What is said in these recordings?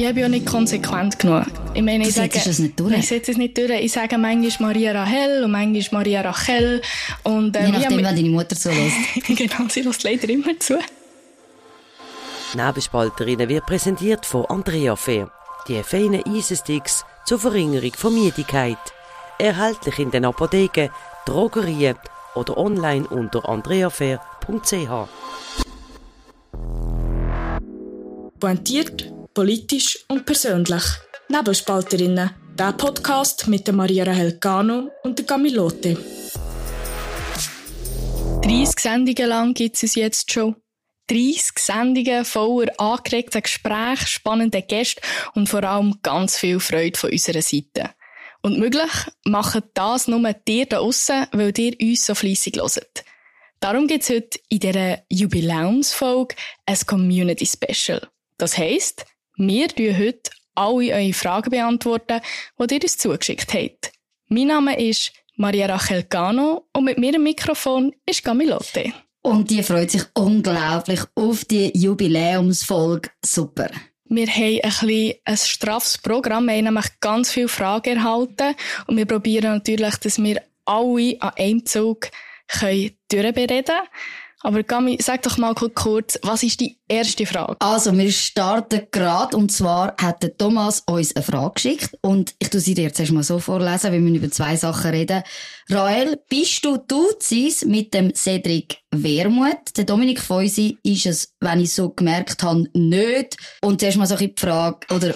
Ich bin ja nicht konsequent genug. Ich meine, ich sage, es nicht durch. Ich setze es nicht durch. Ich sage manchmal Maria Rahel und manchmal Maria Rachel. Und, ähm, Je ich nachdem, habe wenn deine Mutter zulässt. genau, sie lässt leider immer zu. Nebelspalterinnen wird präsentiert von Andrea Fair. Die feinen Eisensticks zur Verringerung von Müdigkeit. Erhältlich in den Apotheken, Drogerien oder online unter andreafair.ch. Pointiert, politisch und persönlich. Nebelspalterinnen. Der Podcast mit der Maria Rahel Gano und der Camilote. 30 Sendungen lang gibt es uns jetzt schon. 30 Sendungen voller angeregter Gespräche, spannenden Gästen und vor allem ganz viel Freude von unserer Seite. Und möglich machen das nur dir da aussen, weil ihr uns so fleissig hört. Darum gibt's heute in dieser Jubiläumsfolge ein Community Special. Das heisst, wir tun heute alle eure Fragen beantworten, die ihr uns zugeschickt habt. Mein Name ist Maria Rachel Gano und mit mir am Mikrofon ist Camilote. Und die freut sich unglaublich auf die Jubiläumsfolge. Super. Wir haben ein, bisschen ein straffes Programm. Wir haben nämlich ganz viele Fragen erhalten. Und wir probieren natürlich, dass wir alle an einem Zug können durchbereden können. Aber Gami, sag doch mal kurz, was ist die erste Frage? Also, wir starten gerade. Und zwar hat der Thomas uns eine Frage geschickt. Und ich tu sie dir jetzt erstmal so vorlesen, weil wir über zwei Sachen reden. Rael, bist du Duzis mit dem Cedric Wermuth? Der Dominik Feusi ist es, wenn ich so gemerkt habe, nicht. Und zuerst mal so ein bisschen die Frage, oder?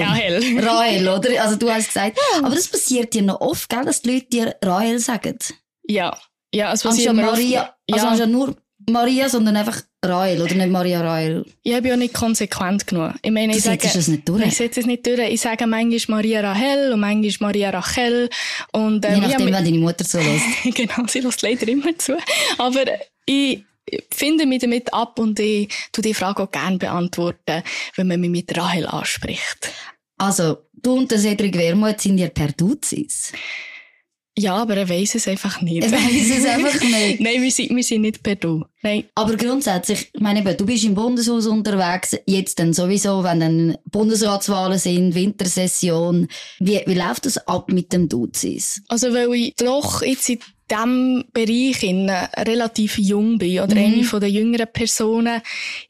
Rahel. Rahel, oder? Also, du hast gesagt, aber das passiert dir noch oft, gell, dass die Leute dir Rahel sagen. Ja. Ja, es Also passiert mir oft. Maria, also ja. anstatt nur Maria, sondern einfach Rahel, oder nicht Maria Rahel. Ich bin ja nicht konsequent genug. Ich meine, Du ich sage, es nicht durch. Ich setze es nicht durch. Ich sage manchmal Maria Rahel und manchmal Maria Rachel. Und, ähm, Je ich nachdem, habe wenn deine Mutter zulässt. genau, sie lässt leider immer zu. Aber ich finde mich damit ab und ich tu die Frage auch gerne beantworten, wenn man mich mit Rahel anspricht. Also, du und der Cedric Wermuth sind ja per Duzis. Ja, aber er weiss es einfach nicht. Er weiss es einfach nicht. Nein, wir sind, wir sind nicht per Du. Nein. Aber grundsätzlich, ich meine, eben, du bist im Bundeshaus unterwegs, jetzt dann sowieso, wenn dann Bundesratswahlen sind, Wintersession. Wie, wie läuft das ab mit dem Duzis? Also, weil ich doch jetzt in diesem Bereich in, äh, relativ jung bin oder Mhm. eine von den jüngeren Personen,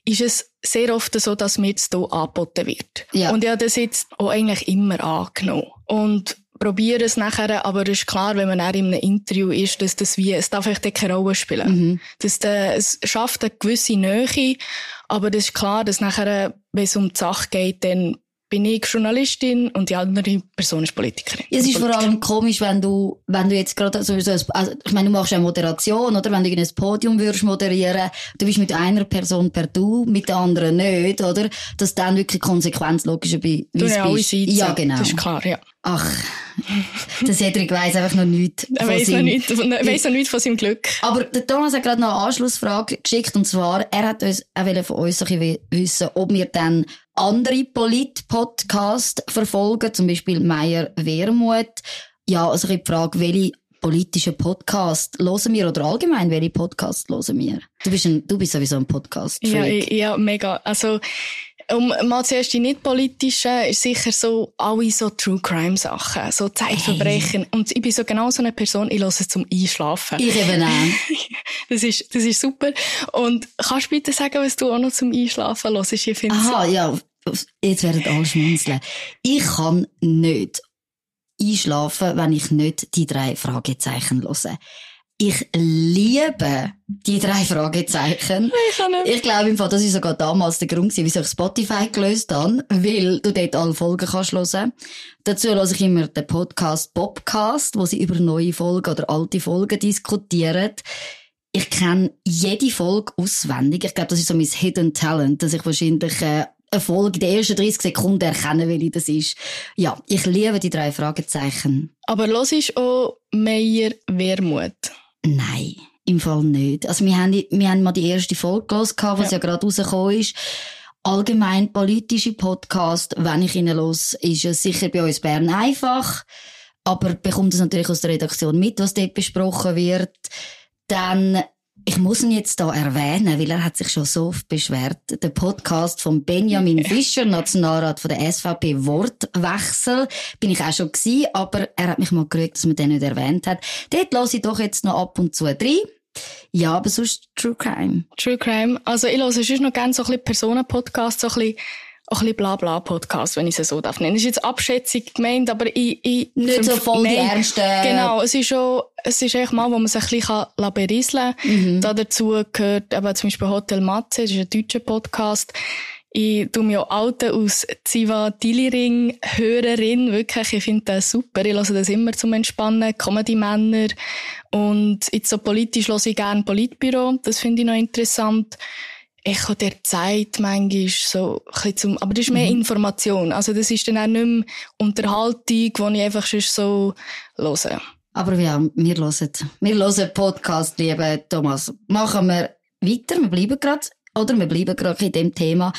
ist es sehr oft so, dass mir jetzt hier angeboten wird. Ja. Und ich habe das jetzt auch eigentlich immer angenommen. Und probiere es nachher, aber es ist klar, wenn man auch in einem Interview ist, dass das wie, es darf echt keine Rolle spielen. Mhm. Das, äh, es schafft eine gewisse Nähe, aber das ist klar, dass nachher, wenn es um die Sache geht, dann bin ich Journalistin und die andere Person ist Politikerin. Es ist vor Politikerin. allem komisch, wenn du, wenn du jetzt gerade sowieso, ein- also, ich meine, du machst ja Moderation, oder? Wenn du irgendein Podium würdest moderieren, du bist mit einer Person per Du, mit der anderen nicht, oder? Dass dann wirklich Konsequenz logischerweise Du ja bist. Seiten. Ja, genau. Das ist klar, ja. Ach, der Cedric weiss einfach noch nichts. Er weiss noch nichts, er weiss noch nichts von seinem Glück. Aber der Thomas hat gerade noch eine Anschlussfrage geschickt, und zwar, er hat uns auch wollen von uns wissen, ob wir dann andere Polit-Podcasts verfolgen, zum Beispiel Meier Wermuth. Ja, also die Frage, welche politischen Podcast hören wir oder allgemein, welche Podcast hören wir? Du bist, ein, du bist sowieso ein podcast Ja, ich- ja, mega. Also, um mal zuerst die nicht politischen, ist sicher so, alle so True Crime Sachen, so Zeitverbrechen. Und ich bin so genau so eine Person, ich höre es zum Einschlafen. Ich eben auch. Das ist, das ist super. Und kannst du bitte sagen, was du auch noch zum Einschlafen hörst? Ich finde Aha, ja, jetzt werden alle schmunzeln. Ich kann nicht einschlafen, wenn ich nicht die drei Fragezeichen höre. Ich liebe die drei Fragezeichen. ich. Ich glaube im Fall, das ist sogar damals der Grund, wieso ich Spotify gelöst habe, weil du dort alle Folgen kannst hören. Dazu höre ich immer den Podcast Popcast, wo sie über neue Folgen oder alte Folgen diskutieren. Ich kenne jede Folge auswendig. Ich glaube, das ist so mein Hidden Talent, dass ich wahrscheinlich äh, eine Folge in den ersten 30 Sekunden erkenne, welche das ist. Ja, ich liebe die drei Fragezeichen. Aber los ist auch Meier Wermut. Nein, im Fall nicht. Also wir haben, wir haben mal die erste Folge gehört, was ja, Ja. gerade rausgekommen ist. Allgemein politische Podcast, wenn ich ihn los, ist es sicher bei uns Bern einfach. Aber bekommt es natürlich aus der Redaktion mit, was dort besprochen wird. Dann ich muss ihn jetzt da erwähnen, weil er hat sich schon so oft beschwert. Der Podcast von Benjamin Fischer, Nationalrat von der SVP, Wortwechsel, bin ich auch schon gewesen, aber er hat mich mal gerügt, dass man den nicht erwähnt hat. Dort lasse ich doch jetzt noch ab und zu rein. Ja, aber sonst True Crime. True Crime. Also ich höre sonst noch gerne so ein bisschen Personen-Podcasts, so ein bisschen ein bisschen Blabla-Podcast, wenn ich es so darf nennen. Das ist jetzt Abschätzung gemeint, aber ich, ich Nicht so voll die ernsten. Genau, es ist schon, es ist echt mal, wo man sich ein bisschen berieseln kann. Mhm. Da dazu gehört eben zum Beispiel Hotel Matze, das ist ein deutscher Podcast. Ich tu mir auch Alte aus Ziva Diliring Hörerin. Wirklich, ich finde das super. Ich höre das immer zum Entspannen. Comedy-Männer. Und jetzt so politisch höre ich gerne Politbüro. Das finde ich noch interessant. Echo der Zeit manchmal so ein zum, aber das ist mehr mhm. Information. Also das ist dann auch nicht mehr Unterhaltung, die ich einfach schon so höre. Aber ja, wir hören, wir hören Podcast, liebe Thomas. Machen wir weiter, wir bleiben gerade, oder wir bleiben gerade in dem Thema.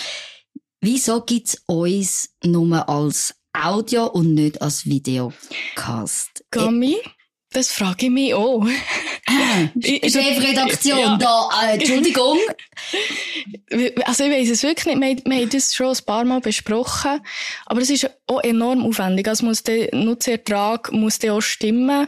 Wieso gibt's uns nur als Audio und nicht als Videocast? Gami? Das frage ich mich auch. Chefredaktion, ja. da, äh, Entschuldigung. Also ich weiss es wirklich nicht. Wir, wir haben das schon ein paar Mal besprochen. Aber es ist auch enorm aufwendig. Also muss der Nutzerertrag muss der auch stimmen.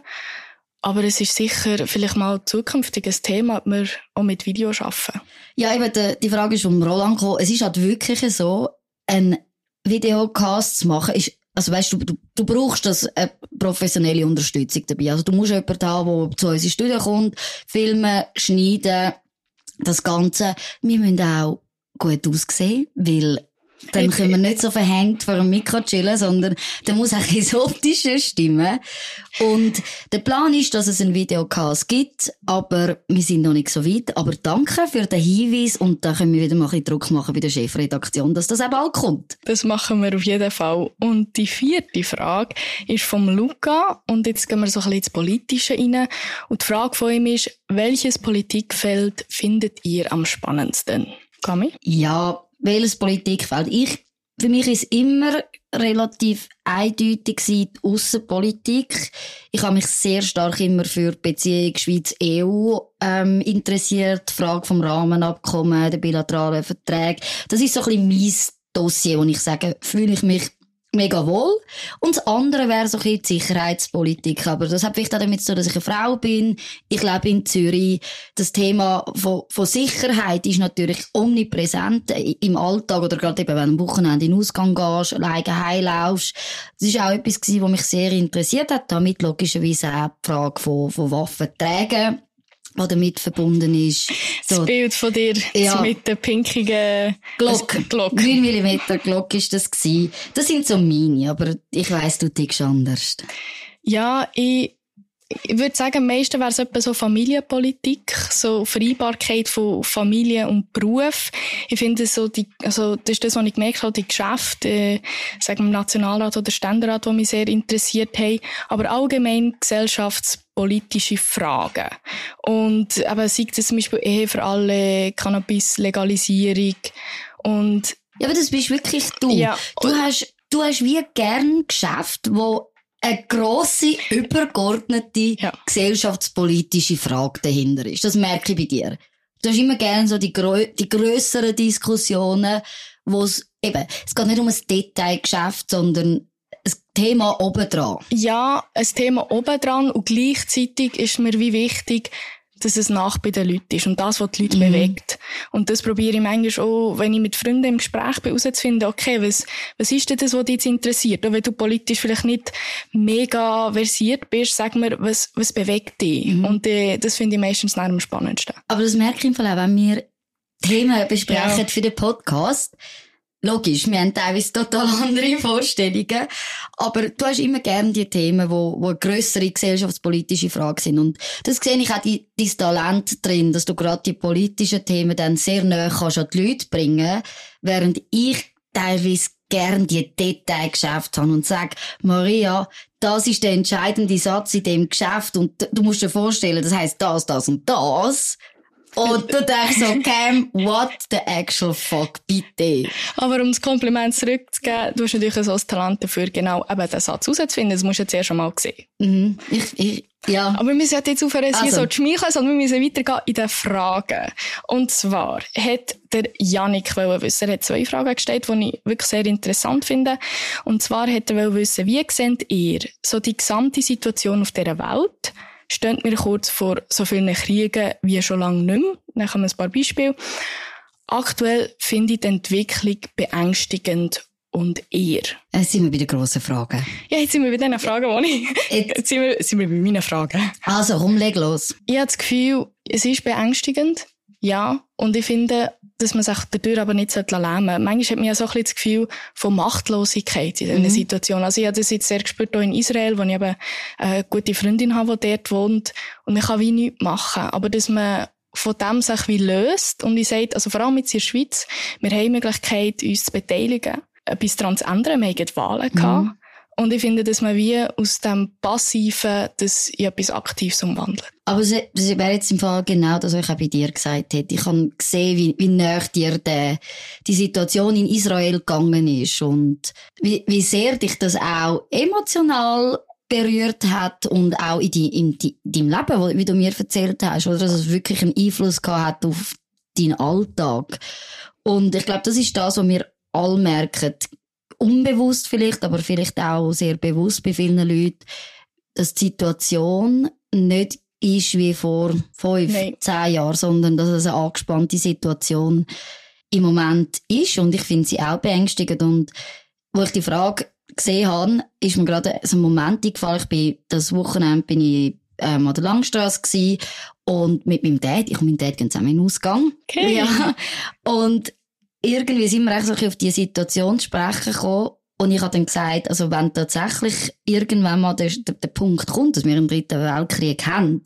Aber es ist sicher vielleicht mal zukünftig ein Thema, ob wir auch mit Video arbeiten. Ja, eben, die, die Frage ist vom Roland gekommen. Es ist halt wirklich so, ein Videocast zu machen, ist also weißt du, du, du brauchst das eine professionelle Unterstützung dabei. Also du musst jemanden haben, der zu uns ins Studio kommt, filmen, schneiden, das Ganze. Wir müssen auch gut aussehen, weil dann können wir nicht so verhängt vor dem Mikro chillen, sondern dann muss auch ins Optische stimmen. Und der Plan ist, dass es einen Videocast gibt, aber wir sind noch nicht so weit. Aber danke für den Hinweis und dann können wir wieder mal ein bisschen Druck machen bei der Chefredaktion, dass das auch bald kommt. Das machen wir auf jeden Fall. Und die vierte Frage ist vom Luca und jetzt gehen wir so ein bisschen ins Politische rein. Und die Frage von ihm ist, welches Politikfeld findet ihr am spannendsten? Kami? Ja, welches Politikfeld. Ich, für mich ist immer relativ eindeutig die Außenpolitik. Ich habe mich sehr stark immer für die Beziehung Schweiz-EU ähm, interessiert, die Frage vom Rahmenabkommen, der bilateralen Verträge. Das ist so ein bisschen mein Dossier, wo ich sage, fühle ich mich mega wohl. Und das andere wäre so ein bisschen die Sicherheitspolitik. Aber das hat vielleicht auch damit zu tun, dass ich eine Frau bin. Ich lebe in Zürich. Das Thema von, von Sicherheit ist natürlich omnipräsent im Alltag oder gerade eben, wenn du am Wochenende in den Ausgang gehst, alleine heimlaufst. Das ist auch etwas gewesen, was mich sehr interessiert hat. Damit logischerweise auch die Frage von, von Waffenträgen was damit verbunden ist. So, das Bild von dir ja, mit der pinkigen Glocke. Glock. 9 mm Glocke ist das gewesen. Das sind so meine, aber ich weiss, du tickst anders. Ja, ich, ich würde sagen, am meisten wäre es etwa so Familienpolitik, so Vereinbarkeit von Familie und Beruf. Ich finde so die, also das ist das, was ich gemerkt habe, die Geschäfte, äh, sagen wir im Nationalrat oder Ständerat, die mich sehr interessiert haben, aber allgemein gesellschaftspolitische Fragen. Und eben, sei es zum Beispiel Ehe für alle, Cannabis-Legalisierung und ja, aber das bist wirklich du. Ja. Du hast, du hast wie gern Geschäfte, wo eine grosse, übergeordnete ja. gesellschaftspolitische Frage dahinter ist. Das merke ich bei dir. Du hast immer gerne so die, grö die grösseren Diskussionen, wo es eben, es geht nicht um ein Detailgeschäft, sondern ein Thema obendran. Ja, ein Thema obendran und gleichzeitig ist mir wie wichtig, dass es nach bei den Leuten ist und das, was die Leute mhm. bewegt. Und das probiere ich manchmal auch, wenn ich mit Freunden im Gespräch bin, herauszufinden, okay, was, was ist denn das, was dich jetzt interessiert? Und wenn du politisch vielleicht nicht mega versiert bist, sag mir, was, was bewegt dich? Mhm. Und äh, das finde ich meistens am spannendsten. Aber das merke ich im Fall auch, wenn wir Themen besprechen ja. für den Podcast, Logisch, wir haben teilweise total andere Vorstellungen. Aber du hast immer gerne die Themen, wo, wo grössere gesellschaftspolitische Fragen sind. Und das sehe ich auch die, dein Talent drin, dass du gerade die politischen Themen dann sehr näher kannst an die Leute bringen, während ich teilweise gern die Detailgeschäfte habe und sage, Maria, das ist der entscheidende Satz in dem Geschäft und du musst dir vorstellen, das heißt das, das und das. Und du denkst so, Cam, what the actual fuck, bitte. Aber um das Kompliment zurückzugeben, du hast natürlich so ein Talent dafür, genau eben den Satz rauszufinden. Das musst du jetzt erst einmal sehen. Mhm. Ich, ich, ja. Aber wir müssen jetzt aufhören, also. hier so zu schmeicheln, sondern wir müssen weitergehen in den Fragen. Und zwar hat der Janik wissen, er hat zwei Fragen gestellt, die ich wirklich sehr interessant finde. Und zwar hat er wissen, wie seht ihr so die gesamte Situation auf dieser Welt? Steht mir kurz vor so vielen Kriegen wie schon lange nicht mehr. Dann haben wir ein paar Beispiele. Aktuell finde ich die Entwicklung beängstigend und eher. Jetzt sind wir bei den grossen Fragen. Ja, jetzt sind wir bei den Fragen, die ich... Jetzt, jetzt sind, wir, sind wir bei meinen Fragen. Also, komm, leg los. Ich habe das Gefühl, es ist beängstigend. Ja. Und ich finde, dass man sich dadurch aber nicht lähmen sollte. Manchmal hat man ja so ein bisschen das Gefühl von Machtlosigkeit in dieser mhm. Situation. Also ich habe das jetzt sehr gespürt hier in Israel, wo ich eben eine gute Freundin habe, die dort wohnt. Und man kann wie nichts machen. Aber dass man von dem sich wie löst und ich sage, also vor allem jetzt in der Schweiz, wir haben die Möglichkeit, uns zu beteiligen etwas daran zu ändern. Wir hatten Wahlen. Mhm. Und ich finde, dass man wie aus dem Passiven das in etwas Aktives umwandelt. Aber es wäre jetzt im Fall genau das, was ich auch bei dir gesagt hätte. Ich habe gesehen, wie, wie näher dir de, die Situation in Israel gegangen ist und wie, wie sehr dich das auch emotional berührt hat und auch in, die, in, die, in deinem Leben, wie du mir erzählt hast, oder dass es wirklich einen Einfluss gehabt hat auf deinen Alltag. Und ich glaube, das ist das, was wir alle merken, unbewusst vielleicht, aber vielleicht auch sehr bewusst bei vielen Leuten, dass die Situation nicht ist wie vor fünf, Nein. zehn Jahren, sondern dass es eine angespannte Situation im Moment ist. Und ich finde sie auch beängstigend. Und wo ich die Frage gesehen habe, ist mir gerade so ein Moment eingefallen. Ich bin, das Wochenende bin ich ähm, an der Langstrasse gewesen und mit meinem Dad, ich und mein Dad gehen zusammen in den Ausgang. Okay. Ja. Und irgendwie sind wir so auf die Situation zu sprechen gekommen. Und ich habe dann gesagt, also wenn tatsächlich irgendwann mal der, der, der Punkt kommt, dass wir einen dritten Weltkrieg haben,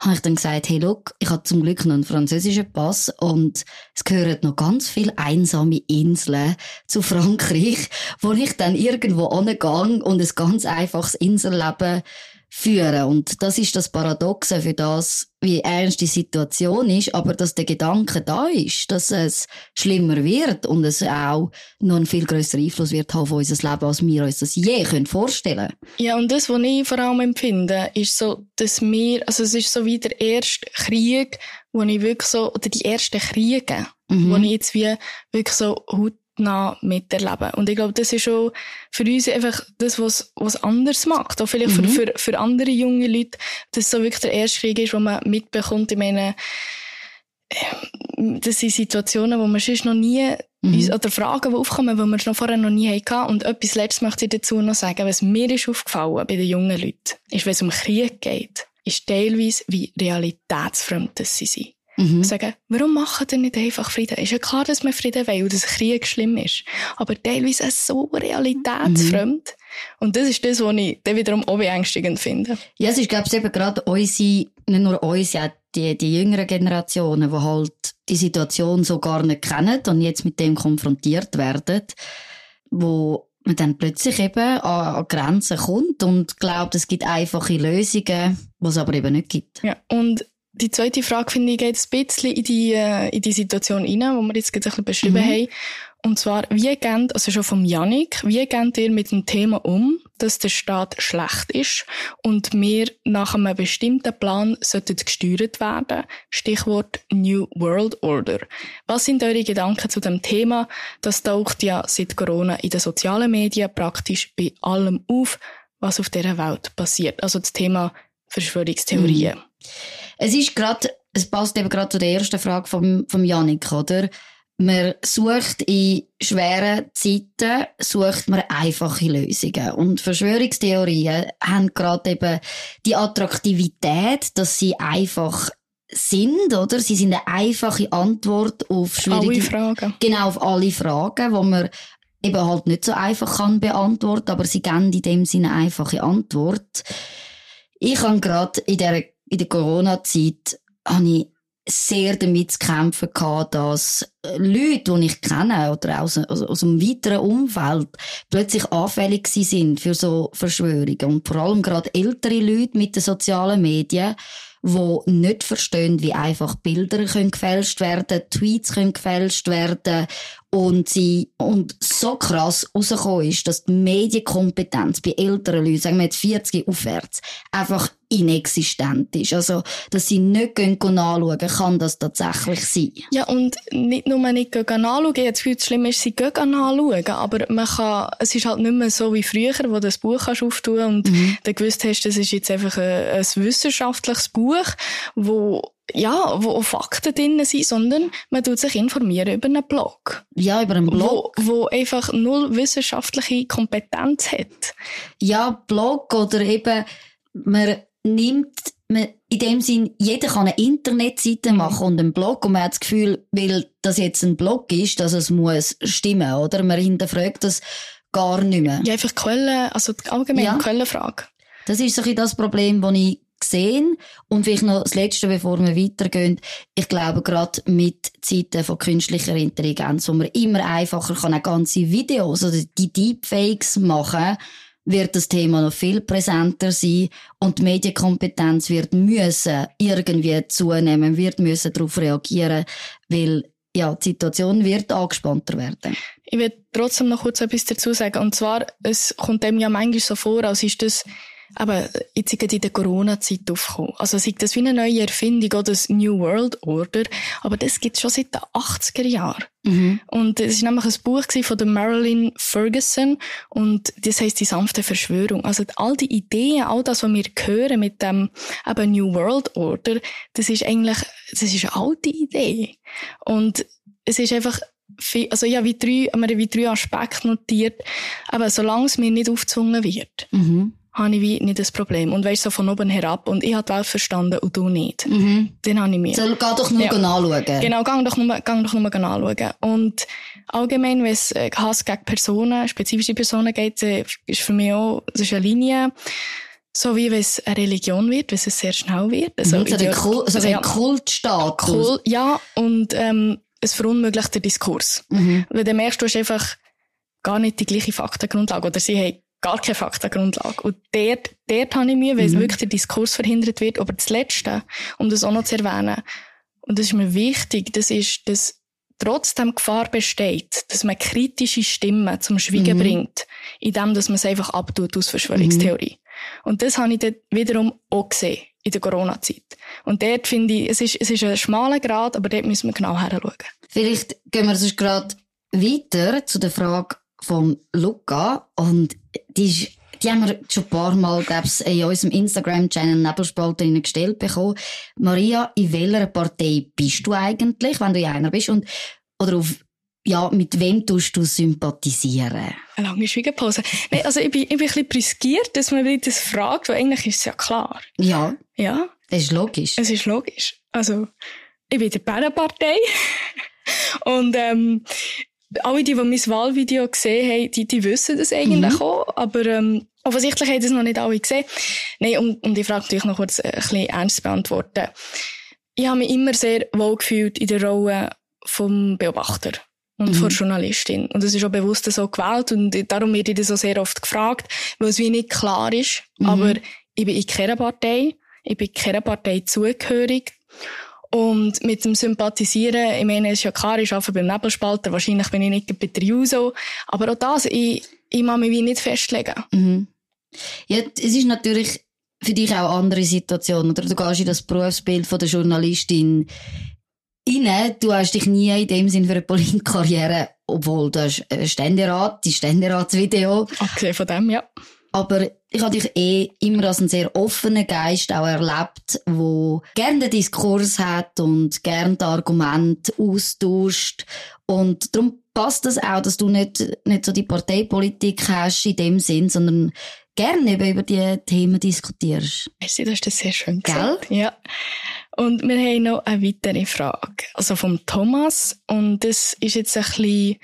habe ich dann gesagt, hey, look, ich habe zum Glück noch einen französischen Pass und es gehören noch ganz viele einsame Inseln zu Frankreich, wo ich dann irgendwo angehe und ein ganz einfaches Inselleben führen. Und das ist das Paradoxe für das, wie ernst die Situation ist, aber dass der Gedanke da ist, dass es schlimmer wird und es auch noch einen viel größeren Einfluss wird haben auf unser Leben, als wir uns das je können vorstellen Ja, und das, was ich vor allem empfinde, ist so, dass wir, also es ist so wie der erste Krieg, wo ich wirklich so, oder die ersten Kriege, mhm. wo ich jetzt wie wirklich so nah miterleben. Und ich glaube, das ist schon für uns einfach das, was, was anders macht. Auch vielleicht mhm. für, für, für andere junge Leute, dass es so wirklich der erste Krieg ist, wo man mitbekommt. Ich meine, ähm, das sind Situationen, wo man sonst noch nie, mhm. oder Fragen, die aufkommen, die wir noch vorher noch nie hatten. Und etwas Letztes möchte ich dazu noch sagen, was mir ist aufgefallen bei den jungen Leuten, ist, wenn es um Krieg geht, ist teilweise, wie realitätsfremd das sie sind. Mhm. Sagen, warum machen ihr nicht einfach Frieden? Ist ja klar, dass man Frieden will und dass Krieg schlimm ist. Aber teilweise ist es so realitätsfremd. Mhm. Und das ist das, was ich dann wiederum auch beängstigend finde. Ja, es ist, glaube ich, eben gerade unsere, nicht nur uns, ja, die, die jüngeren Generationen, die halt die Situation so gar nicht kennen und jetzt mit dem konfrontiert werden, wo man dann plötzlich eben an, an Grenzen kommt und glaubt, es gibt einfache Lösungen, was es aber eben nicht gibt. Ja, und die zweite Frage, finde ich, geht ein bisschen in die, äh, in die Situation rein, wo wir jetzt gerade ein bisschen beschrieben mhm. haben. Und zwar, wie geht, also schon vom Janik, wie geht ihr mit dem Thema um, dass der Staat schlecht ist und wir nach einem bestimmten Plan sollten gesteuert werden? Stichwort New World Order. Was sind eure Gedanken zu dem Thema? Das taucht ja seit Corona in den sozialen Medien praktisch bei allem auf, was auf dieser Welt passiert. Also das Thema Verschwörungstheorien. Mhm. Es ist gerade, es passt eben gerade zu der ersten Frage vom, vom Janik, oder? Man sucht in schweren Zeiten, sucht man einfache Lösungen. Und Verschwörungstheorien haben gerade eben die Attraktivität, dass sie einfach sind, oder? Sie sind eine einfache Antwort auf schwierige alle Fragen. Genau, auf alle Fragen, wo man eben halt nicht so einfach kann beantworten, aber sie geben in dem Sinne eine einfache Antwort. Ich habe gerade in der in der Corona-Zeit habe ich sehr damit zu kämpfen gehabt, dass Leute, die ich kenne oder aus, aus, aus einem weiteren Umfeld plötzlich anfällig sind für so Verschwörungen. Und vor allem gerade ältere Leute mit den sozialen Medien, die nicht verstehen, wie einfach Bilder können gefälscht werden, Tweets können gefälscht werden und sie, und so krass rausgekommen ist, dass die Medienkompetenz bei älteren Leuten, sagen wir jetzt 40 aufwärts, einfach inexistent ist. Also, dass sie nicht gehen, gehen anschauen, kann das tatsächlich sein. Ja, und nicht nur nicht gehen anschauen, jetzt viel schlimm ist, sie gehen anschauen, aber man kann, es ist halt nicht mehr so wie früher, wo du das Buch kannst auftun und mhm. dann gewusst hast, das ist jetzt einfach ein, ein wissenschaftliches Buch, wo ja, wo auch Fakten drin sind, sondern man tut sich informieren über einen Blog. Ja, über einen Blog. Wo, wo einfach null wissenschaftliche Kompetenz hat. Ja, Blog oder eben, man nimmt, man, in dem Sinn, jeder kann eine Internetseite mhm. machen und einen Blog und man hat das Gefühl, weil das jetzt ein Blog ist, dass es muss stimmen, oder? Man hinterfragt das gar nicht mehr. Ja, einfach Quellen, also allgemein ja. Quellenfrage. Das ist so ein das Problem, das ich gesehen. Und vielleicht noch das Letzte, bevor wir weitergehen. Ich glaube, gerade mit Zeiten von künstlicher Intelligenz, wo man immer einfacher kann auch ganze Videos oder die Deepfakes machen, wird das Thema noch viel präsenter sein und die Medienkompetenz wird müssen irgendwie zunehmen, wird müssen darauf reagieren, weil ja, die Situation wird angespannter werden. Ich will trotzdem noch kurz etwas dazu sagen. Und zwar, es kommt dem ja manchmal so vor, als ist das aber jetzt sind in der Corona-Zeit aufgekommen. Also sei das wie eine neue Erfindung oder das New World Order, aber das gibt es schon seit den 80er Jahren. Mhm. Und es war nämlich ein Buch von der Marilyn Ferguson und das heißt die sanfte Verschwörung. Also all die Ideen, all das, was wir hören mit dem eben New World Order, das ist eigentlich, das ist eine alte Idee. Und es ist einfach viel, also ja, wie drei, haben wir wie drei Aspekte notiert, aber solange es mir nicht aufgezwungen wird. Mhm habe ich wie nicht das Problem. Und weißt so von oben herab. Und ich habe die Welt verstanden und du nicht. Mhm. Dann habe ich mir. So, geh doch nur ja. anschauen. Genau, geh doch nur, geh doch nur anschauen. Und allgemein, wenn es äh, Hass gegen Personen, spezifische Personen geht, äh, ist für mich auch, das ist eine Linie, so wie wenn es eine Religion wird, wenn es sehr schnell wird. Also, mhm, so ein, Kult, so also, ein Kultstatus. Kult, ja, und ähm, es verunmöglicht den Diskurs. Mhm. Weil dann merkst du, hast einfach gar nicht die gleiche Faktengrundlage. Oder sie haben gar keine Faktengrundlage. Und dort, dort habe ich Mühe, weil mhm. wirklich der Diskurs verhindert wird. Aber das Letzte, um das auch noch zu erwähnen, und das ist mir wichtig, das ist, dass trotzdem Gefahr besteht, dass man kritische Stimmen zum Schweigen mhm. bringt, indem dass man es einfach abtut aus Verschwörungstheorie. Mhm. Und das habe ich dort wiederum auch gesehen in der Corona-Zeit. Und dort finde ich, es ist, es ist ein schmaler Grad, aber dort müssen wir genau hinschauen. Vielleicht gehen wir sonst gerade weiter zu der Frage, von Luca und die ist die haben wir schon ein paar Mal, glaub's, in unserem Instagram-Channel Nebelspalterinnen gestellt bekommen. Maria, in welcher Partei bist du eigentlich, wenn du in einer bist? Und, oder auf, ja, mit wem tust du sympathisieren? Eine lange Schwiegepause. Nein, also ich bin, ich bin ein bisschen priskiert, dass man mich das fragt, weil eigentlich ist es ja klar. Ja. Ja. Das ist logisch. Es ist logisch. Also, ich bin der Bärenpartei. Und, ähm, alle, die, die mein Wahlvideo gesehen haben, die, die wissen das eigentlich mhm. auch, aber ähm, offensichtlich haben das noch nicht alle gesehen. Nein, und, und ich frage natürlich noch kurz äh, ein bisschen ernst beantworten. Ich habe mich immer sehr wohl gefühlt in der Rolle vom Beobachter und mhm. von Journalistin. Und es ist auch bewusst so gewählt und darum werde ich das so sehr oft gefragt, weil es wie nicht klar ist. Mhm. Aber ich bin in keiner Partei, ich bin keiner Partei zugehörig und mit dem Sympathisieren, ich meine, es ist ja klar, ich arbeite beim Nebelspalter, wahrscheinlich bin ich nicht bei Triuso, aber auch das, ich, ich mag mich wie nicht festlegen. Mhm. Ja, es ist natürlich für dich auch eine andere Situation, oder? Du gehst in das Berufsbild von der Journalistin rein, du hast dich nie in dem Sinn für eine Politkarriere, obwohl du hast Ständerat, die Ständeratsvideo. Okay, von dem, ja. Aber ich habe dich eh immer als einen sehr offenen Geist auch erlebt, wo gerne den Diskurs hat und gerne die Argumente austauscht. Und darum passt das auch, dass du nicht, nicht so die Parteipolitik hast in dem Sinn, sondern gerne eben über die Themen diskutierst. Merci, du hast das sehr schön gesagt. Gell? Ja. Und wir haben noch eine weitere Frage. Also vom Thomas. Und das ist jetzt ein bisschen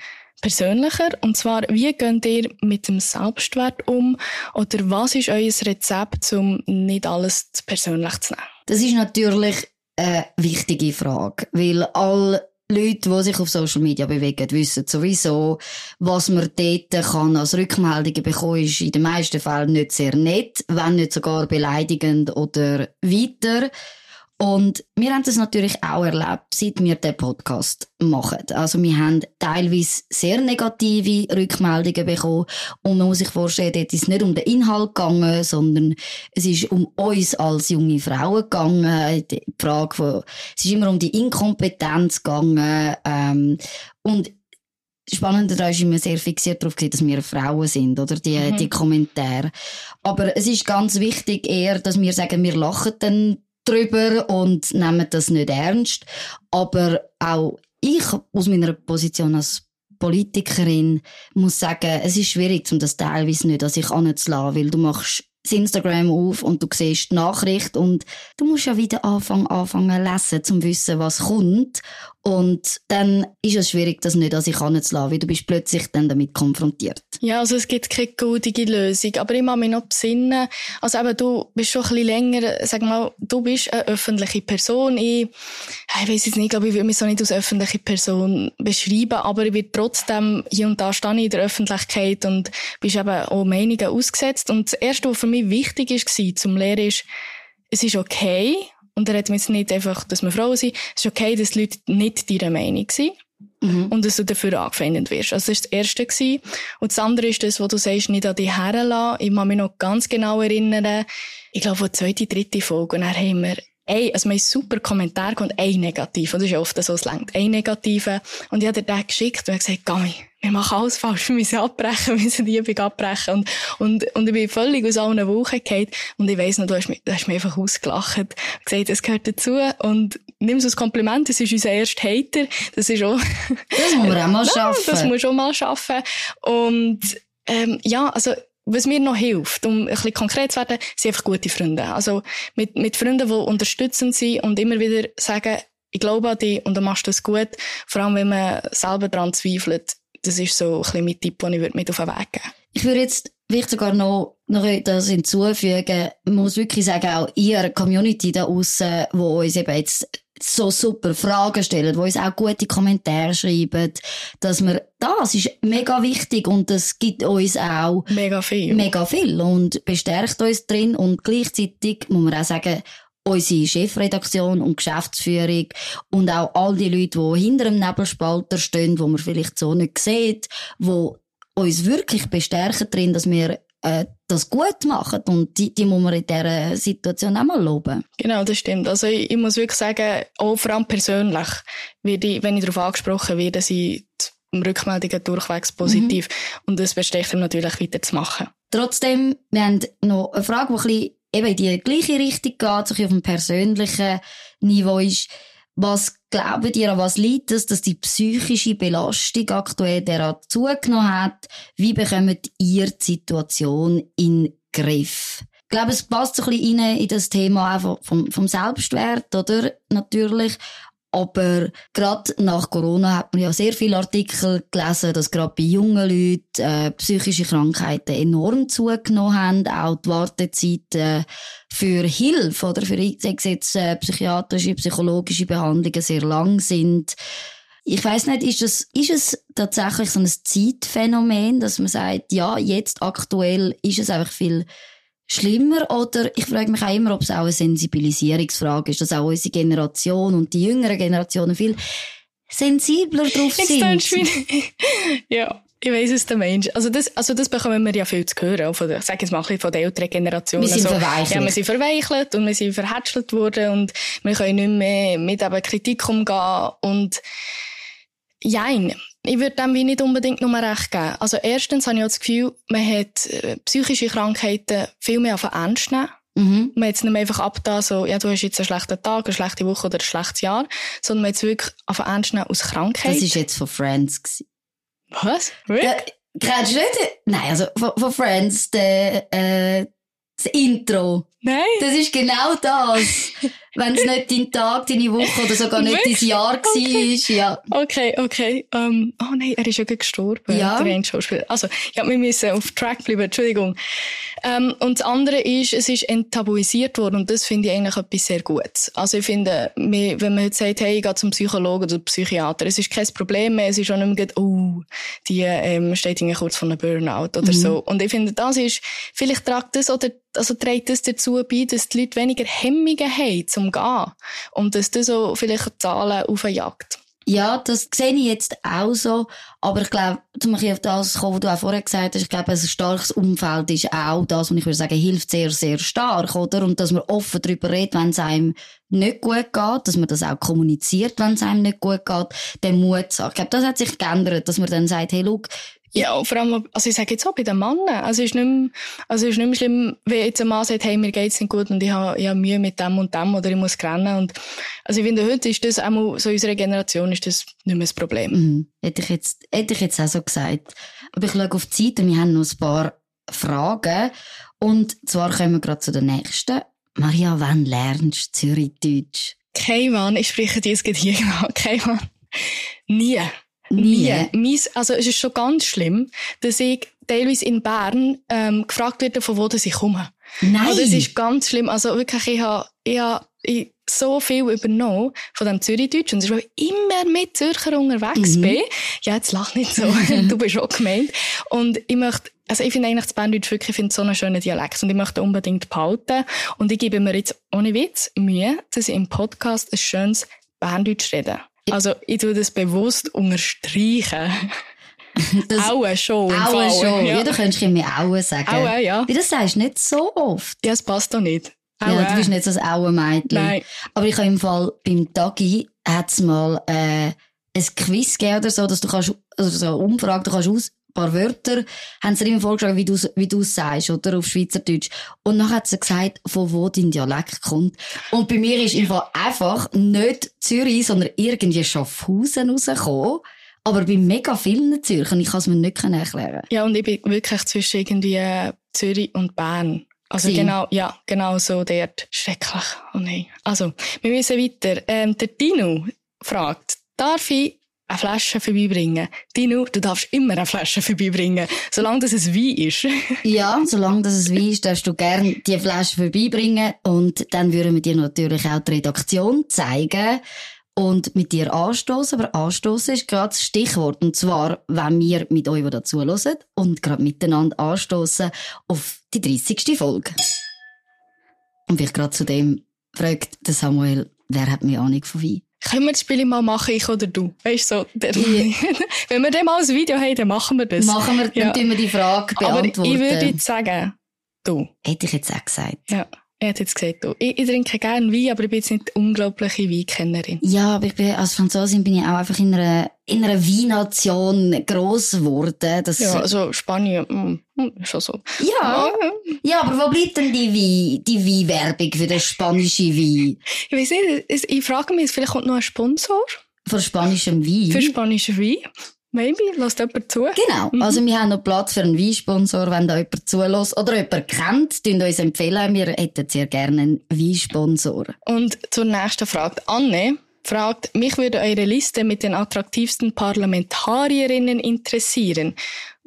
persönlicher. Und zwar, wie geht ihr mit dem Selbstwert um? Oder was ist euer Rezept, um nicht alles zu persönlich zu nehmen? Das ist natürlich eine wichtige Frage, weil alle Leute, die sich auf Social Media bewegen, wissen sowieso, was man dort kann als Rückmeldungen bekommen, ist in den meisten Fällen nicht sehr nett, wenn nicht sogar beleidigend oder weiter. Und wir haben das natürlich auch erlebt, seit wir den Podcast machen. Also wir haben teilweise sehr negative Rückmeldungen bekommen und man muss sich vorstellen, dort ist es nicht um den Inhalt gegangen, sondern es ist um uns als junge Frauen gegangen. Die Frage von, es ist immer um die Inkompetenz gegangen ähm, und Spannend daran ist immer sehr fixiert darauf dass wir Frauen sind, oder? Die, mhm. die Kommentare. Aber es ist ganz wichtig eher, dass wir sagen, wir lachen dann drüber und nehmen das nicht ernst. Aber auch ich aus meiner Position als Politikerin muss sagen, es ist schwierig, um das teilweise nicht an sich anzulassen, weil du machst das Instagram auf und du siehst die Nachricht und du musst ja wieder anfangen, anfangen lesen, zum wissen, was kommt. Und dann ist es schwierig, das nicht an sich heranzulassen, weil du bist plötzlich dann damit konfrontiert. Ja, also es gibt keine gute Lösung. Aber ich muss mich noch besinnen, also eben, du bist schon ein bisschen länger, sag mal, du bist eine öffentliche Person. Ich, ich weiß jetzt nicht, glaube ich, würde mich so nicht als öffentliche Person beschreiben, aber ich werde trotzdem hier und da stehen in der Öffentlichkeit und bist eben auch Meinungen ausgesetzt. Und das Erste, was für mich wichtig war zum Lehren, ist, es ist okay, und er hat jetzt nicht einfach, dass wir Frauen sind. Es ist okay, dass die Leute nicht deiner Meinung sind. Mhm. Und dass du dafür angefeindet wirst. Also, das war das Erste. Gewesen. Und das andere ist das, was du sagst, nicht an dich herlassen. Ich kann mich noch ganz genau erinnern. Ich glaube, die zweite, dritte Folge. Und dann haben wir ein, also wir haben super Kommentar und ein negativ. Und das ist ja oft so, es längt. Ein negativer. Und ich habe dir den geschickt und gesagt, Gami, wir machen alles falsch, wir müssen abbrechen, wir müssen die Übung abbrechen. Und, und, und ich bin völlig aus allen Wochen gefallen. Und ich weiss noch, du hast mich, du hast mich einfach ausgelacht. Und gesagt, das gehört dazu. Und nimm es als Kompliment, das ist unser erster Hater. Das ist auch... Das muss man auch mal schaffen. das muss man auch mal schaffen. Und, ähm, ja, also, was mir noch hilft, um ein bisschen konkret zu werden, sind einfach gute Freunde. Also, mit, mit Freunden, die unterstützend sind und immer wieder sagen, ich glaube an dich und du machst das gut. Vor allem, wenn man selber daran zweifelt. Das ist so ein bisschen mein Tipp, den ich mit auf den Weg geben Ich würde jetzt vielleicht sogar noch, noch etwas hinzufügen. Man muss wirklich sagen, auch ihr Community da aussen, wo uns eben jetzt so super Fragen stellen, wo uns auch gute Kommentare schreiben, dass wir, das ist mega wichtig und das gibt uns auch mega viel. Mega viel und bestärkt uns drin und gleichzeitig muss man auch sagen, unsere Chefredaktion und Geschäftsführung und auch all die Leute, die hinter dem Nebelspalter stehen, wo man vielleicht so nicht sieht, wo uns wirklich bestärken drin, dass wir äh, das gut machen und die, die muss man in dieser Situation auch mal loben. Genau, das stimmt. Also ich, ich muss wirklich sagen, auch vor allem persönlich, ich, wenn ich darauf angesprochen werde, sind Rückmeldungen durchwegs positiv mhm. und das bestärkt mich natürlich weiterzumachen. Trotzdem, wir haben noch eine Frage, die ein bisschen eben in die gleiche Richtung geht, so auf dem persönlichen Niveau ist. Was glaubt ihr, an was liegt es, dass die psychische Belastung aktuell derart zugenommen hat? Wie bekommt ihr die Situation in den Griff? Ich glaube, es passt so ein bisschen rein in das Thema auch vom, vom Selbstwert, oder? Natürlich. Aber gerade nach Corona hat man ja sehr viele Artikel gelesen, dass gerade bei jungen Leuten äh, psychische Krankheiten enorm zugenommen haben, auch die Wartezeiten für Hilfe oder für jetzt äh, psychiatrische, psychologische Behandlungen sehr lang sind. Ich weiß nicht, ist es, ist es tatsächlich so ein Zeitphänomen, dass man sagt, ja, jetzt aktuell ist es einfach viel schlimmer oder ich frage mich auch immer, ob es auch eine Sensibilisierungsfrage ist, dass auch unsere Generation und die jüngeren Generationen viel sensibler drauf sind. ja. Ich weiss es, der Mensch. Also das, also das bekommen wir ja viel zu hören. Von der, sag jetzt mal von der älteren Generation. Wir sind also, verweichelt. Ja, wir sind verweichelt und wir sind verhätschelt worden und wir können nicht mehr mit eben Kritik umgehen und Jein. Ich würde dem wie nicht unbedingt nur recht geben. Also erstens habe ich das Gefühl, man hat äh, psychische Krankheiten viel mehr auf den Ernst nehmen. Mhm. Man hat es nicht mehr einfach abgetan, so, ja, du hast jetzt einen schlechten Tag, eine schlechte Woche oder ein schlechtes Jahr, sondern man hat es wirklich auf den Ernst nehmen aus Krankheit. Das war jetzt von Friends. Gewesen. Was? Really? Ja, kennst du nicht? Nein, also von, von Friends, der, äh, das Intro. Nein. Das ist genau das. Wenn es nicht dein Tag, deine Woche oder sogar nicht dein Jahr okay. war. Ja. Okay, okay. Um, ähm, oh nein, er ist ja gestorben. Ja. Der Schauspieler. Also, ja, wir müssen auf Track bleiben. Entschuldigung. Um, ähm, und das andere ist, es ist enttabuisiert worden und das finde ich eigentlich etwas sehr Gutes. Also ich finde, wenn man jetzt sagt, hey, ich gehe zum Psychologen oder Psychiater, es ist kein Problem mehr, es ist auch nicht mehr, oh, die ähm, steht kurz von einem Burnout oder mhm. so. Und ich finde, das ist, vielleicht tragt das oder also trägt das dazu, bei, dass die Leute weniger Hemmungen haben zum Gehen. Und dass das so vielleicht Zahlen aufjagt. Ja, das sehe ich jetzt auch so. Aber ich glaube, zum Beispiel auf das kommen, was du auch vorher gesagt hast, ich glaube, ein starkes Umfeld ist auch das, was ich würde sagen, hilft sehr, sehr stark, oder? Und dass man offen darüber redet, wenn es einem nicht gut geht, dass man das auch kommuniziert, wenn es einem nicht gut geht, den Mut sagt. Ich glaube, das hat sich geändert, dass man dann sagt, hey, look, ja, vor allem, also ich sage jetzt auch bei den Männern. Also es ist nicht mehr, also es ist nicht mehr schlimm, wenn jetzt ein Mann sagt, hey, mir geht's nicht gut und ich habe, ich habe Mühe mit dem und dem oder ich muss rennen. Und, also ich finde, heute ist das auch so unserer Generation ist das nicht mehr das Problem. Mhm. Hätte ich jetzt, hätte ich jetzt auch so gesagt. Aber ich schaue auf die Zeit und wir haben noch ein paar Fragen. Und zwar kommen wir gerade zu der nächsten. Maria, wann lernst du Zürichdeutsch? Kein Mann, ich spreche dir jetzt hier an. Kein Mann. Nie. Nie. Nie. Also es ist schon ganz schlimm, dass ich teilweise in Bern ähm, gefragt werde, von wo ich komme. Nein. Und das ist ganz schlimm. Also wirklich, ich habe ich hab, ich so viel übernommen von dem Zürichdeutsch und es ist, weil ich immer mit Zürcher unterwegs mhm. bin. Ja, jetzt lach nicht so. du bist auch gemeint. Und ich möchte also ich finde eigentlich das Berndeutsch wirklich ich finde so einen schönen Dialekt und ich möchte unbedingt behalten. Und ich gebe mir jetzt ohne Witz Mühe, dass ich im Podcast ein schönes Berndeutsch rede. Also, ich tue das bewusst unterstreichen. Das Aue schon. Aue schon. Ja. ja, du könntest mir Aue sagen. Aue, ja. Das sagst du nicht so oft. Ja, es passt doch nicht. Aue. Ja, du bist nicht so ein Aue-Mädchen. Nein. Aber ich habe im Fall beim Tagi hat's mal, äh, ein Quiz gegeben oder so, dass du kannst, also so eine Umfrage, du kannst aus, paar Wörter, haben sie immer vorgeschlagen, wie du wie du sagst, oder auf Schweizerdeutsch. Und dann hat sie gesagt, von wo dein Dialekt kommt. Und bei mir ist einfach einfach nicht Zürich, sondern irgendwie Schaffhausen rausgekommen. Aber bei mega vielen Zürchen, ich kann es mir nicht erklären. Ja, und ich bin wirklich zwischen irgendwie äh, Zürich und Bern. Also Sie. genau, ja, genau so dort. Schrecklich. Oh nein. Also, wir müssen weiter. Ähm, der Dino fragt, darf ich eine Flasche vorbeibringen. Dino, du darfst immer eine Flasche vorbeibringen, solange das es Wein ist. ja, solange das es Wein ist, darfst du gerne die Flasche vorbeibringen und dann würden wir dir natürlich auch die Redaktion zeigen und mit dir anstoßen. Aber anstoßen ist gerade das Stichwort. Und zwar, wenn wir mit euch, die dazu hören und gerade miteinander anstoßen auf die 30. Folge. Und ich gerade zu dem fragt der Samuel, wer hat mir Ahnung von Wein? Können wir das Spiel mal machen, ich oder du? Weißt so, der, wenn wir dann mal ein Video haben, dann machen wir das. Machen wir, dann ja. tun wir die Frage beantworten. Aber ich würde jetzt sagen, du. Hätte ich jetzt auch gesagt. Ja. Er hat jetzt gesagt, du, ich, ich trinke gerne Wein, aber ich bin jetzt nicht unglaubliche Weinkennerin. Ja, aber ich bin, als Franzosin bin ich auch einfach in einer, in einer Weinnation gross geworden. Das ja, also Spanien, mm, schon so. Ja, ja, aber wo bleibt denn die Wein, die Weinwerbung für den spanischen Wein? Ich weiß nicht, ich frage mich, vielleicht kommt noch ein Sponsor? Für spanischem Wein? Für spanischen Wein. Maybe, lasst jemand zu. Genau. Mhm. Also, wir haben noch Platz für einen Weinsponsor, wenn da jemand zulässt oder jemand kennt, könnt uns empfehlen. Wir hätten sehr gerne einen Weinsponsor. Und zur nächsten Frage. Anne fragt, mich würde eure Liste mit den attraktivsten Parlamentarierinnen interessieren.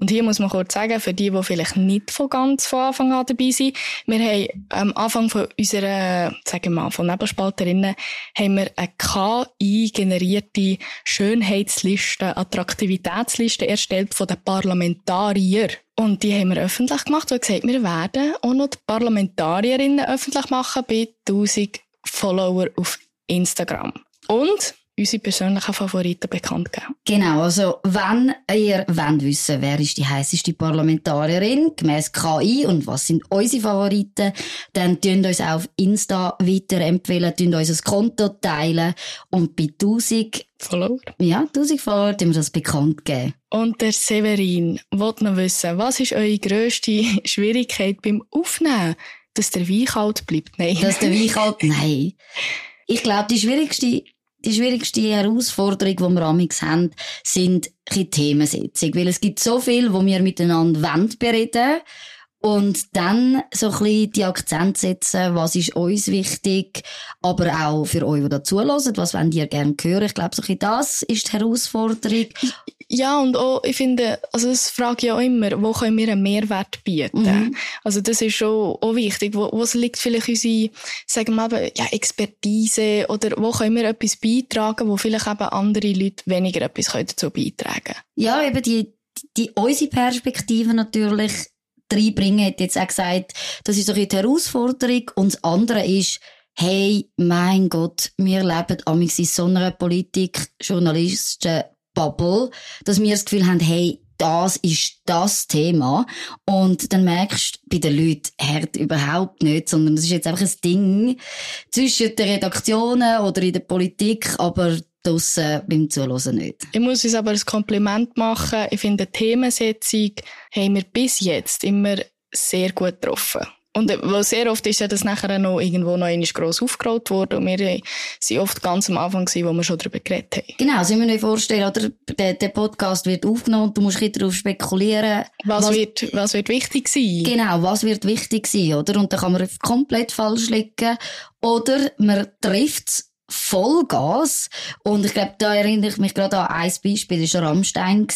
Und hier muss man kurz sagen, für die, die vielleicht nicht von ganz von Anfang an dabei sind, wir haben am Anfang von unserer, sagen wir mal, von Nebelspalterinnen, haben wir eine KI-generierte Schönheitsliste, Attraktivitätsliste erstellt von den Parlamentariern. Und die haben wir öffentlich gemacht und gesagt, wir werden auch noch die Parlamentarierinnen öffentlich machen bei 1000 Follower auf Instagram. Und unsere persönlichen Favoriten bekannt geben. Genau, also wenn ihr wollt wissen, wer ist die heißeste Parlamentarierin gemäß KI und was sind unsere Favoriten, dann tun uns auf Insta weiterempfehlen, tun uns ein Konto teilen und bei 1000 Follower. Ja, 1000 Follower tun wir das bekannt geben. Und der Severin wollte noch wissen, was ist eure grösste Schwierigkeit beim Aufnehmen? Dass der Wein kalt bleibt? Nein. Dass der Wein kalt, nein. Ich glaube, die schwierigste die schwierigste Herausforderung, die wir amigs haben, sind die Themensetzung. Weil es gibt so viel, wo wir miteinander bereden und dann so ein bisschen die Akzente setzen, was ist uns wichtig, aber auch für euch, die dazulassen, was wollt ihr gerne hören. Ich glaube, so ein bisschen das ist die Herausforderung. Ja, und auch, ich finde, also das frage ich auch immer, wo können wir einen Mehrwert bieten? Mhm. Also das ist schon auch wichtig. Wo, wo liegt vielleicht unsere, sagen wir mal, ja, Expertise oder wo können wir etwas beitragen, wo vielleicht eben andere Leute weniger etwas dazu beitragen können? Ja, eben die, die, unsere Perspektive natürlich reinbringen, hat jetzt auch gesagt, das ist so die Herausforderung. Und das andere ist, hey, mein Gott, wir leben amigs in so einer Politik, Journalisten, Bubble, dass wir das Gefühl haben, hey, das ist das Thema. Und dann merkst du bei den Leuten, hört überhaupt nicht, sondern es ist jetzt einfach ein Ding zwischen den Redaktionen oder in der Politik, aber draussen beim Zuhören nicht. Ich muss uns aber ein Kompliment machen. Ich finde, die Themensetzung haben wir bis jetzt immer sehr gut getroffen. Und weil sehr oft ist ja das nachher noch irgendwo noch einmal gross aufgerollt worden und wir waren oft ganz am Anfang gewesen, wo wir schon darüber geredet haben. Genau, so müssen wir vorstellen, oder? Der, der Podcast wird aufgenommen, du musst darauf spekulieren. Was, was, wird, was wird wichtig sein? Genau, was wird wichtig sein, oder? Und da kann man komplett falsch liegen. Oder man trifft Vollgas. Und ich glaube, da erinnere ich mich gerade an ein Beispiel, das war Rammstein,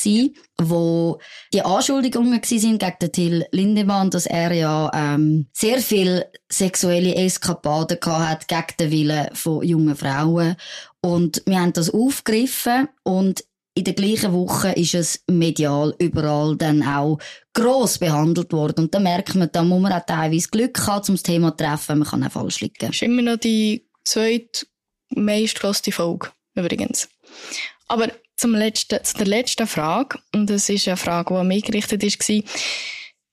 wo die Anschuldigungen waren gegen den Till Lindemann, dass er ja ähm, sehr viel sexuelle Eskapaden hat gegen den Willen von jungen Frauen. Und wir haben das aufgegriffen und in der gleichen Woche ist es medial überall dann auch gross behandelt worden. Und da merkt man, da muss man auch teilweise Glück haben, um das Thema zu treffen. Man kann auch falsch liegen. Ist immer noch die zweite meistgehörte Folge, übrigens. Aber zum letzten, zu der letzten Frage, und das ist eine Frage, die an mich gerichtet war,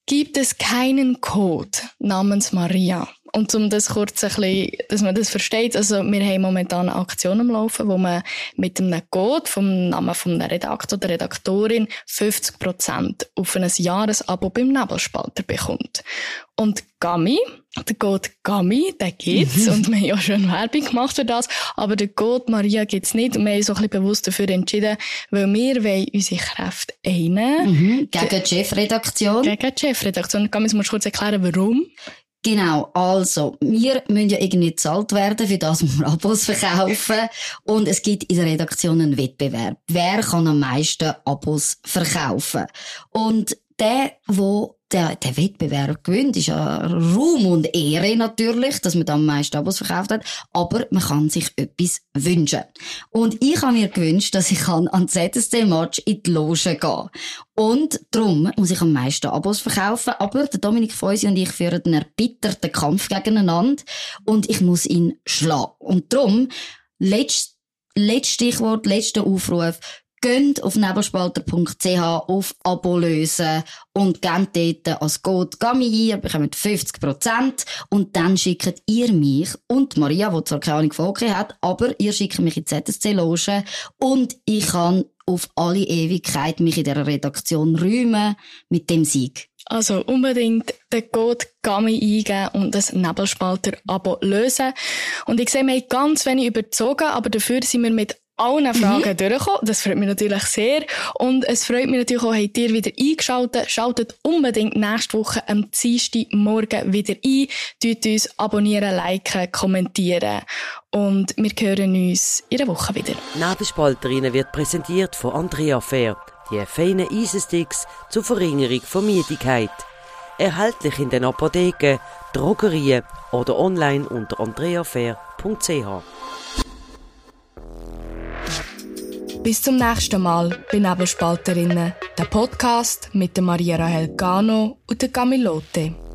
gibt es keinen Code namens Maria? Und um das kurz ein bisschen, dass man das versteht, also wir haben momentan eine Aktion am Laufen, wo man mit einem Code vom Namen von einem Redaktor oder Redaktorin 50% auf ein Jahresabo beim Nebelspalter bekommt. Und Gami, der Code Gami, den gibt's, mhm. und wir haben ja schon Werbung gemacht für das, aber der Code Maria gibt's nicht, und wir haben uns so ein bisschen bewusst dafür entschieden, weil wir wollen unsere Kräfte einen. Mhm. Gegen die Chefredaktion. Gegen die Chefredaktion. Gami, musst du kurz erklären, warum? Genau, also, wir müssen ja irgendwie gezahlt werden, für das wir Abos verkaufen. Und es gibt in der Redaktion einen Wettbewerb. Wer kann am meisten Abos verkaufen? Und der, wo der, der Wettbewerb gewinnt, ist ja Ruhm und Ehre natürlich, dass man da am meisten Abos verkauft hat. Aber man kann sich etwas wünschen. Und ich habe mir gewünscht, dass ich an den ZSC-Match in die Loge gehen Und darum muss ich am meisten Abos verkaufen. Aber der Dominik Feusi und ich führen einen erbitterten Kampf gegeneinander. Und ich muss ihn schlagen. Und darum, letztes Letztes Stichwort, letzter Aufruf. Geht auf nebelspalter.ch auf Abo lösen und gebt dort als Code Gami ein, ihr bekommt 50% und dann schickt ihr mich und Maria, die zwar keine Ahnung von hat, aber ihr schickt mich in die ZSC-Loge und ich kann auf alle Ewigkeit mich in dieser Redaktion räumen mit dem Sieg. Also unbedingt den Code GAMI eingeben und das Nebelspalter-Abo lösen. Und ich sehe, wir haben ganz wenig überzogen, aber dafür sind wir mit allen Fragen mhm. durchgekommen. Das freut mich natürlich sehr. Und es freut mich natürlich auch, habt ihr wieder eingeschaltet. Schaltet unbedingt nächste Woche am Dienstag Morgen wieder ein. Tut uns abonnieren, liken, kommentieren. Und wir hören uns in der Woche wieder. Nebelspalterinnen wird präsentiert von Andrea Fair. Die feinen Eisensticks zur Verringerung von Müdigkeit. Erhältlich in den Apotheken, Drogerien oder online unter andreafair.ch. Bis zum nächsten Mal bei Nebelspalterinnen, der Podcast mit Maria Rahel Gano und der Camilote.